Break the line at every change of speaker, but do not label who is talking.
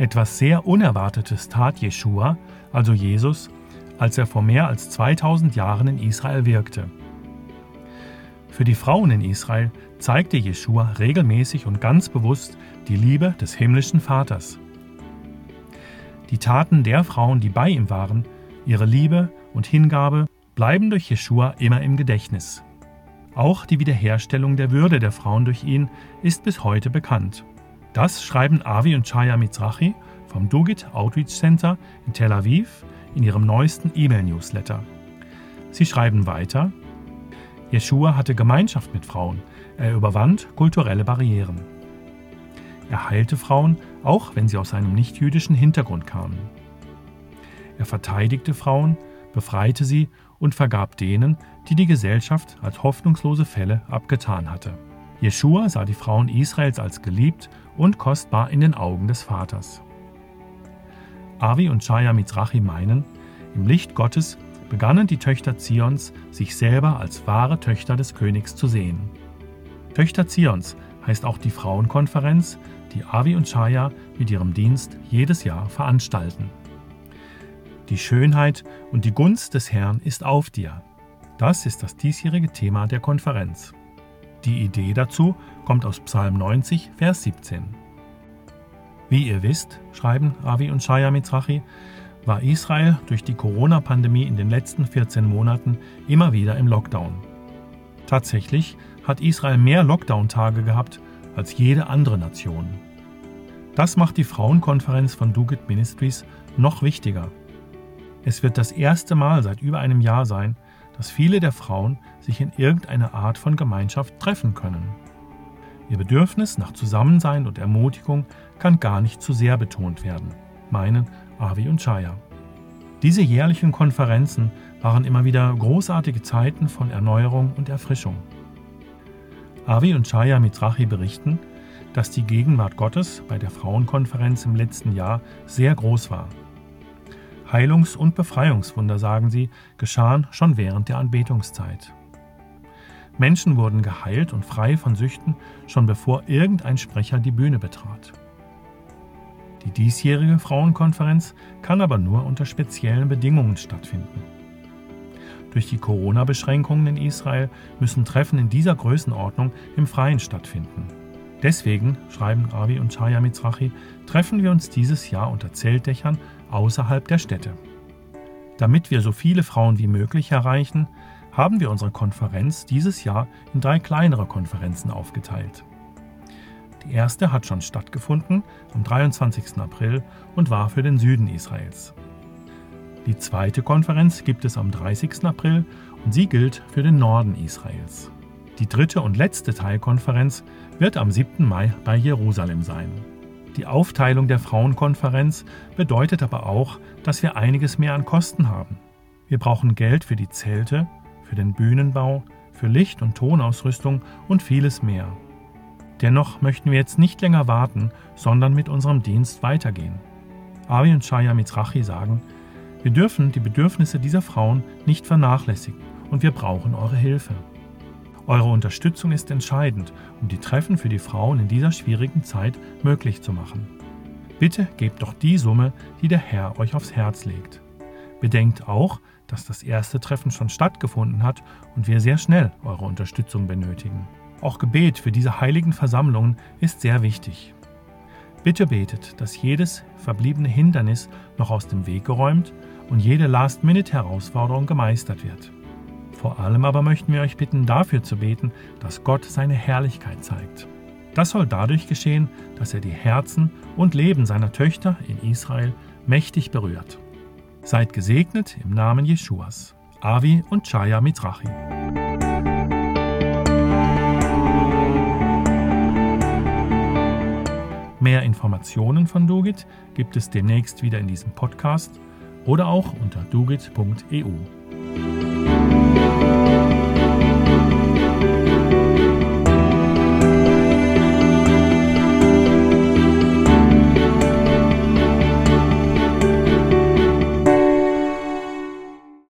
Etwas sehr Unerwartetes tat Jeschua, also Jesus, als er vor mehr als 2000 Jahren in Israel wirkte. Für die Frauen in Israel zeigte Jeschua regelmäßig und ganz bewusst die Liebe des himmlischen Vaters. Die Taten der Frauen, die bei ihm waren, ihre Liebe und Hingabe bleiben durch Jeschua immer im Gedächtnis. Auch die Wiederherstellung der Würde der Frauen durch ihn ist bis heute bekannt. Das schreiben Avi und Chaya Mizrachi vom Dugit Outreach Center in Tel Aviv in ihrem neuesten E-Mail-Newsletter. Sie schreiben weiter, Jeschua hatte Gemeinschaft mit Frauen, er überwand kulturelle Barrieren. Er heilte Frauen, auch wenn sie aus einem nichtjüdischen Hintergrund kamen. Er verteidigte Frauen, befreite sie und vergab denen, die die Gesellschaft als hoffnungslose Fälle abgetan hatte. Jeschua sah die Frauen Israels als geliebt und kostbar in den Augen des Vaters. Avi und Chaya Mizrachi meinen, im Licht Gottes begannen die Töchter Zions, sich selber als wahre Töchter des Königs zu sehen. Töchter Zions heißt auch die Frauenkonferenz, die Avi und Chaya mit ihrem Dienst jedes Jahr veranstalten. Die Schönheit und die Gunst des Herrn ist auf dir. Das ist das diesjährige Thema der Konferenz. Die Idee dazu kommt aus Psalm 90, Vers 17. Wie ihr wisst, schreiben Avi und Shaya Mizrachi, war Israel durch die Corona-Pandemie in den letzten 14 Monaten immer wieder im Lockdown. Tatsächlich hat Israel mehr Lockdown-Tage gehabt als jede andere Nation. Das macht die Frauenkonferenz von Dugit Ministries noch wichtiger. Es wird das erste Mal seit über einem Jahr sein, dass viele der Frauen sich in irgendeiner Art von Gemeinschaft treffen können. Ihr Bedürfnis nach Zusammensein und Ermutigung kann gar nicht zu sehr betont werden, meinen Avi und Chaya. Diese jährlichen Konferenzen waren immer wieder großartige Zeiten von Erneuerung und Erfrischung. Avi und Chaya Mizrachi berichten, dass die Gegenwart Gottes bei der Frauenkonferenz im letzten Jahr sehr groß war Heilungs- und Befreiungswunder, sagen sie, geschahen schon während der Anbetungszeit. Menschen wurden geheilt und frei von Süchten, schon bevor irgendein Sprecher die Bühne betrat. Die diesjährige Frauenkonferenz kann aber nur unter speziellen Bedingungen stattfinden. Durch die Corona-Beschränkungen in Israel müssen Treffen in dieser Größenordnung im Freien stattfinden. Deswegen, schreiben Avi und Chaya Mizrachi, treffen wir uns dieses Jahr unter Zeltdächern außerhalb der Städte. Damit wir so viele Frauen wie möglich erreichen, haben wir unsere Konferenz dieses Jahr in drei kleinere Konferenzen aufgeteilt. Die erste hat schon stattgefunden am 23. April und war für den Süden Israels. Die zweite Konferenz gibt es am 30. April und sie gilt für den Norden Israels. Die dritte und letzte Teilkonferenz wird am 7. Mai bei Jerusalem sein. Die Aufteilung der Frauenkonferenz bedeutet aber auch, dass wir einiges mehr an Kosten haben. Wir brauchen Geld für die Zelte, für den Bühnenbau, für Licht- und Tonausrüstung und vieles mehr. Dennoch möchten wir jetzt nicht länger warten, sondern mit unserem Dienst weitergehen. Avi und Shaya Mizrachi sagen, wir dürfen die Bedürfnisse dieser Frauen nicht vernachlässigen und wir brauchen eure Hilfe. Eure Unterstützung ist entscheidend, um die Treffen für die Frauen in dieser schwierigen Zeit möglich zu machen. Bitte gebt doch die Summe, die der Herr euch aufs Herz legt. Bedenkt auch, dass das erste Treffen schon stattgefunden hat und wir sehr schnell eure Unterstützung benötigen. Auch Gebet für diese heiligen Versammlungen ist sehr wichtig. Bitte betet, dass jedes verbliebene Hindernis noch aus dem Weg geräumt und jede Last-Minute-Herausforderung gemeistert wird. Vor allem aber möchten wir euch bitten, dafür zu beten, dass Gott seine Herrlichkeit zeigt. Das soll dadurch geschehen, dass er die Herzen und Leben seiner Töchter in Israel mächtig berührt. Seid gesegnet im Namen Jeschuas. Avi und Chaya Mitrachi. Mehr Informationen von Dugit gibt es demnächst wieder in diesem Podcast oder auch unter dugit.eu.